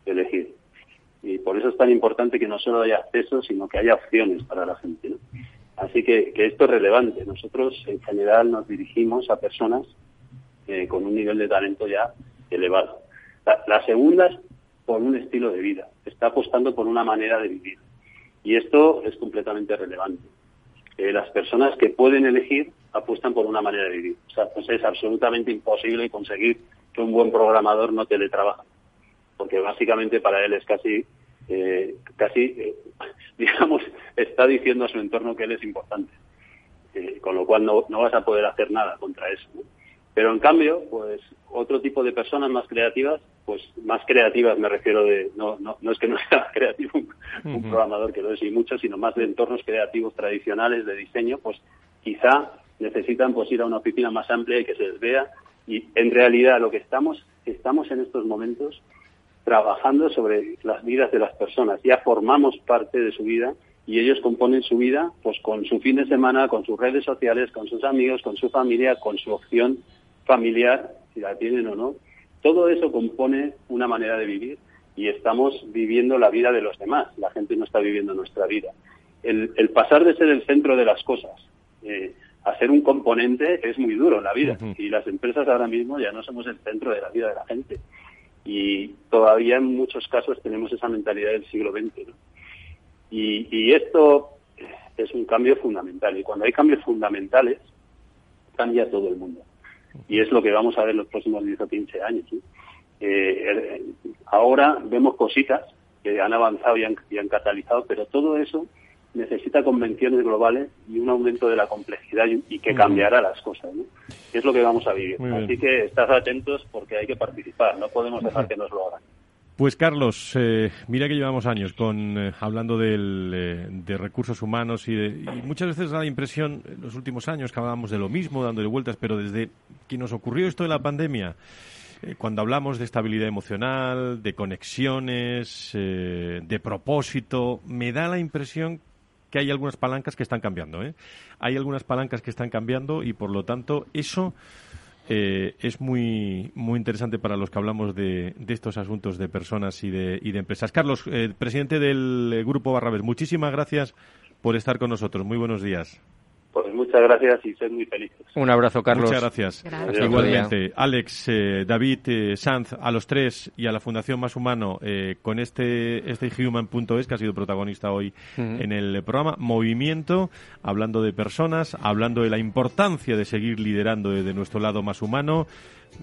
elegir. Y por eso es tan importante que no solo haya acceso, sino que haya opciones para la gente. Así que, esto es relevante. Nosotros, en general, nos dirigimos a personas eh, con un nivel de talento ya elevado. La segunda es por un estilo de vida. Está apostando por una manera de vivir. Y esto es completamente relevante. Eh, las personas que pueden elegir apuestan por una manera de vivir. O sea, pues es absolutamente imposible conseguir que un buen programador no teletrabaje. Porque básicamente para él es casi, eh, casi, eh, *laughs* digamos, está diciendo a su entorno que él es importante. con lo cual no, no vas a poder hacer nada contra eso. Pero en cambio, pues otro tipo de personas más creativas, pues más creativas me refiero de, no, no, no es que no *laughs* sea creativo un, programador que lo es y mucho, sino más de entornos creativos tradicionales de diseño, pues quizá necesitan pues ir a una oficina más amplia y que se les vea. Y en realidad lo que estamos, estamos en estos momentos trabajando sobre las vidas de las personas. Ya formamos parte de su vida y ellos componen su vida pues con su fin de semana, con sus redes sociales, con sus amigos, con su familia, con su opción familiar, si la tienen o no. Todo eso compone una manera de vivir y estamos viviendo la vida de los demás. La gente no está viviendo nuestra vida. El, pasar de ser el centro de las cosas eh, a ser un componente es muy duro en la vida. Y las empresas ahora mismo ya no somos el centro de la vida de la gente. Y todavía en muchos casos tenemos esa mentalidad del siglo XX. Y, y esto es un cambio fundamental. Y cuando hay cambios fundamentales, cambia todo el mundo. Y es lo que vamos a ver los próximos 10 o 15 años. Eh, ahora vemos cositas que han avanzado y han, catalizado, pero todo eso necesita convenciones globales y un aumento de la complejidad y, que cambiará las cosas, ¿no? es lo que vamos a vivir. Así que estad atentos porque hay que participar, no podemos dejar que nos lo hagan. Pues Carlos, eh, mira que llevamos años con eh, hablando del, de recursos humanos y, y, muchas veces da la impresión en los últimos años que hablábamos de lo mismo, dándole vueltas, pero desde que nos ocurrió esto de la pandemia, eh, cuando hablamos de estabilidad emocional, de conexiones, eh, de propósito, me da la impresión que hay algunas palancas que están cambiando. ¿eh? Hay algunas palancas que están cambiando y, por lo tanto, eso es muy, muy interesante para los que hablamos de, estos asuntos de personas y de, y de empresas. Carlos, presidente del Grupo Barrabés, muchísimas gracias por estar con nosotros. Muy buenos días. Pues muchas gracias y sed muy felices. Un abrazo, Carlos. Muchas gracias. Igualmente, Alex, eh, David, eh, Sanz, a los tres y a la Fundación Más Humano eh, con este, este Human.es que ha sido protagonista hoy en el programa. Movimiento, hablando de personas, hablando de la importancia de seguir liderando desde nuestro lado más humano.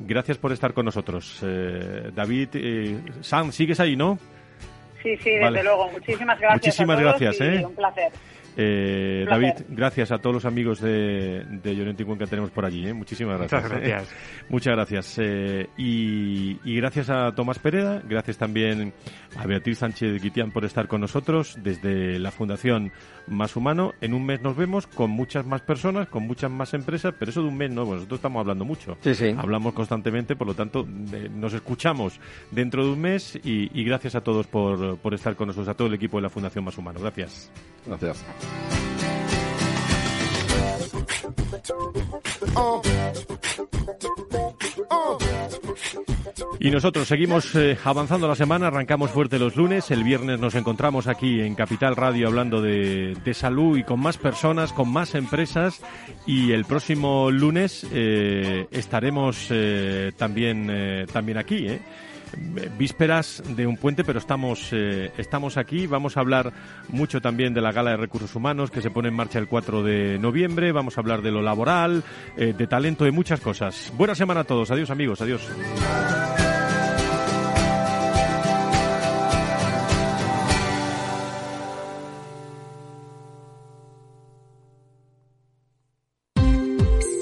Gracias por estar con nosotros. David, Sanz, ¿sigues ahí, no? Sí, sí, desde luego. Muchísimas gracias. Muchísimas gracias, ¿eh? Un placer. Eh, David, gracias a todos los amigos de, de Llorente que tenemos por allí. ¿eh? Muchísimas gracias. Muchas gracias. Muchas gracias. Eh, y, gracias a Tomás Pereda, gracias también a Beatriz Sánchez Guitián por estar con nosotros desde la Fundación Más Humano. En un mes nos vemos con muchas más personas, con muchas más empresas, pero eso de un mes no, nosotros estamos hablando mucho. Sí, sí. Hablamos constantemente, por lo tanto, nos escuchamos dentro de un mes y, y gracias a todos por, por estar con nosotros, a todo el equipo de la Fundación Más Humano. Gracias. Gracias. Y nosotros seguimos eh, avanzando la semana, arrancamos fuerte los lunes, el viernes nos encontramos aquí en Capital Radio hablando de, salud y con más personas, con más empresas y el próximo lunes eh, estaremos eh, también, también aquí. ¿eh? Vísperas de un puente, pero estamos, eh, estamos aquí. Vamos a hablar mucho también de la Gala de Recursos Humanos que se pone en marcha el 4 de noviembre. Vamos a hablar de lo laboral, eh, de talento, de muchas cosas. Buena semana a todos. Adiós amigos. Adiós.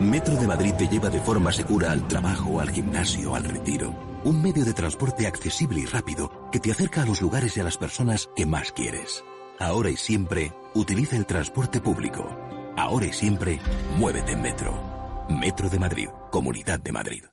Metro de Madrid te lleva de forma segura al trabajo, al gimnasio, al retiro un medio de transporte accesible y rápido que te acerca a los lugares y a las personas que más quieres. Ahora y siempre, utiliza el transporte público. Ahora y siempre, muévete en metro. Metro de Madrid, Comunidad de Madrid.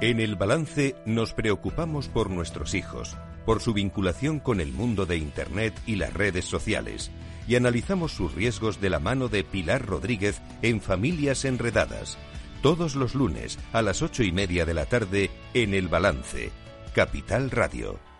En el balance nos preocupamos por nuestros hijos, por su vinculación con el mundo de Internet y las redes sociales, y analizamos sus riesgos de la mano de Pilar Rodríguez en Familias Enredadas, todos los lunes a las ocho y media de la tarde en El Balance, Capital Radio.